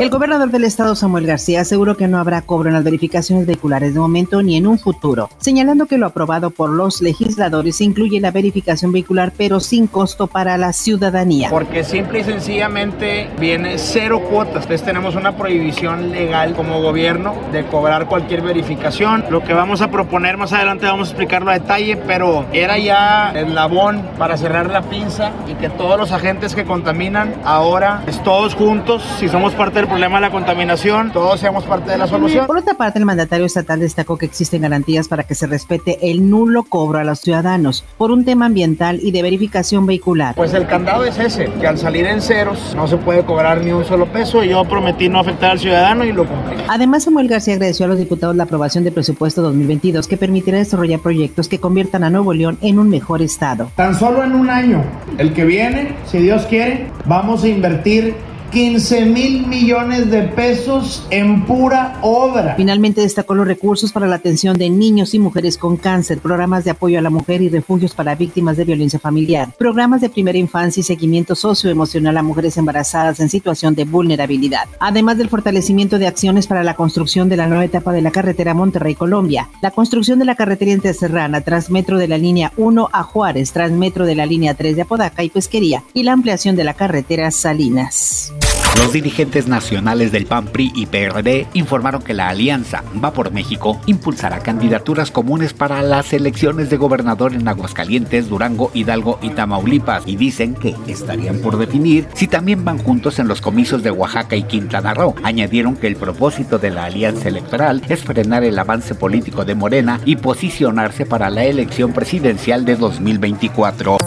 El gobernador del estado, Samuel García, aseguró que no habrá cobro en las verificaciones vehiculares de momento ni en un futuro, señalando que lo aprobado por los legisladores incluye la verificación vehicular, pero sin costo para la ciudadanía. Porque simple y sencillamente viene cero cuotas. Entonces tenemos una prohibición legal como gobierno de cobrar cualquier verificación. Lo que vamos a proponer más adelante vamos a explicarlo a detalle, pero era ya el labón para cerrar la pinza y que todos los agentes que contaminan ahora, todos juntos, si somos parte del problema de la contaminación, todos seamos parte de la solución. Por otra parte, el mandatario estatal destacó que existen garantías para que se respete el nulo cobro a los ciudadanos por un tema ambiental y de verificación vehicular. Pues el candado es ese, que al salir en ceros no se puede cobrar ni un solo peso y yo prometí no afectar al ciudadano y lo cumplí. Además, Samuel García agradeció a los diputados la aprobación del presupuesto 2022 que permitirá desarrollar proyectos que conviertan a Nuevo León en un mejor estado. Tan solo en un año, el que viene, si Dios quiere, vamos a invertir 15 mil millones de pesos en pura obra. Finalmente destacó los recursos para la atención de niños y mujeres con cáncer, programas de apoyo a la mujer y refugios para víctimas de violencia familiar, programas de primera infancia y seguimiento socioemocional a mujeres embarazadas en situación de vulnerabilidad, además del fortalecimiento de acciones para la construcción de la nueva etapa de la carretera Monterrey-Colombia, la construcción de la carretera interserrana, Transmetro de la línea 1 a Juárez, Transmetro de la línea 3 de Apodaca y Pesquería y la ampliación de la carretera Salinas. Los dirigentes nacionales del PAN, PRI y PRD informaron que la alianza Va por México impulsará candidaturas comunes para las elecciones de gobernador en Aguascalientes, Durango, Hidalgo y Tamaulipas y dicen que estarían por definir si también van juntos en los comicios de Oaxaca y Quintana Roo. Añadieron que el propósito de la alianza electoral es frenar el avance político de Morena y posicionarse para la elección presidencial de 2024.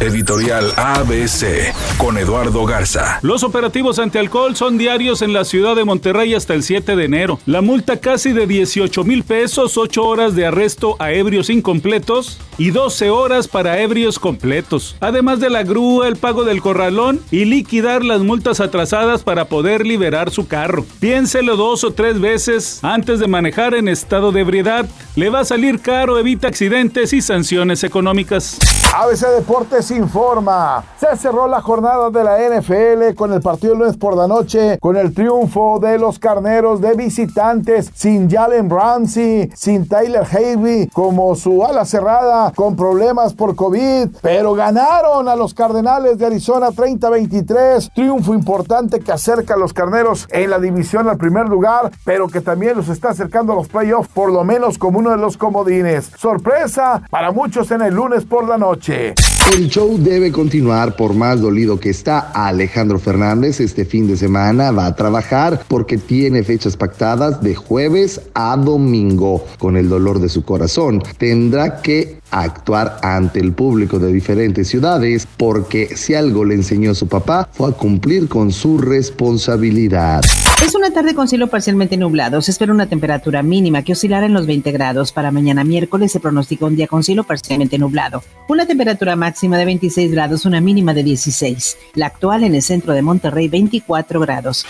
Editorial ABC con Eduardo Garza. Los operativos antialcohol son diarios en la ciudad de Monterrey hasta el 7 de enero. La multa casi de 18 mil pesos, 8 horas de arresto a ebrios incompletos y 12 horas para ebrios completos. Además de la grúa, el pago del corralón y liquidar las multas atrasadas para poder liberar su carro. Piénselo dos o tres veces antes de manejar en estado de ebriedad. Le va a salir caro, evita accidentes y sanciones económicas. ABC Deportes informa. Se cerró la jornada de la NFL con el partido lunes por la noche, con el triunfo de los carneros de visitantes, sin Jalen Ramsey, sin Tyler Havey como su ala cerrada, con problemas por COVID, pero ganaron a los Cardenales de Arizona 30-23. Triunfo importante que acerca a los carneros en la división al primer lugar, pero que también los está acercando a los playoffs, por lo menos como uno de los comodines. Sorpresa para muchos en el lunes por la noche. El show debe continuar por más dolido que está Alejandro Fernández este fin de semana. Va a trabajar porque tiene fechas pactadas de jueves a domingo. Con el dolor de su corazón, tendrá que actuar ante el público de diferentes ciudades porque si algo le enseñó su papá fue a cumplir con su responsabilidad. Es una tarde con cielo parcialmente nublado. Se espera una temperatura mínima que oscilará en los 20 grados. Para mañana miércoles se pronostica un día con cielo parcialmente nublado. Una temperatura máxima de 26 grados, una mínima de 16. La actual en el centro de Monterrey, 24 grados.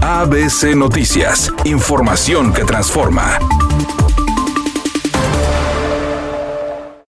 ABC Noticias. Información que transforma.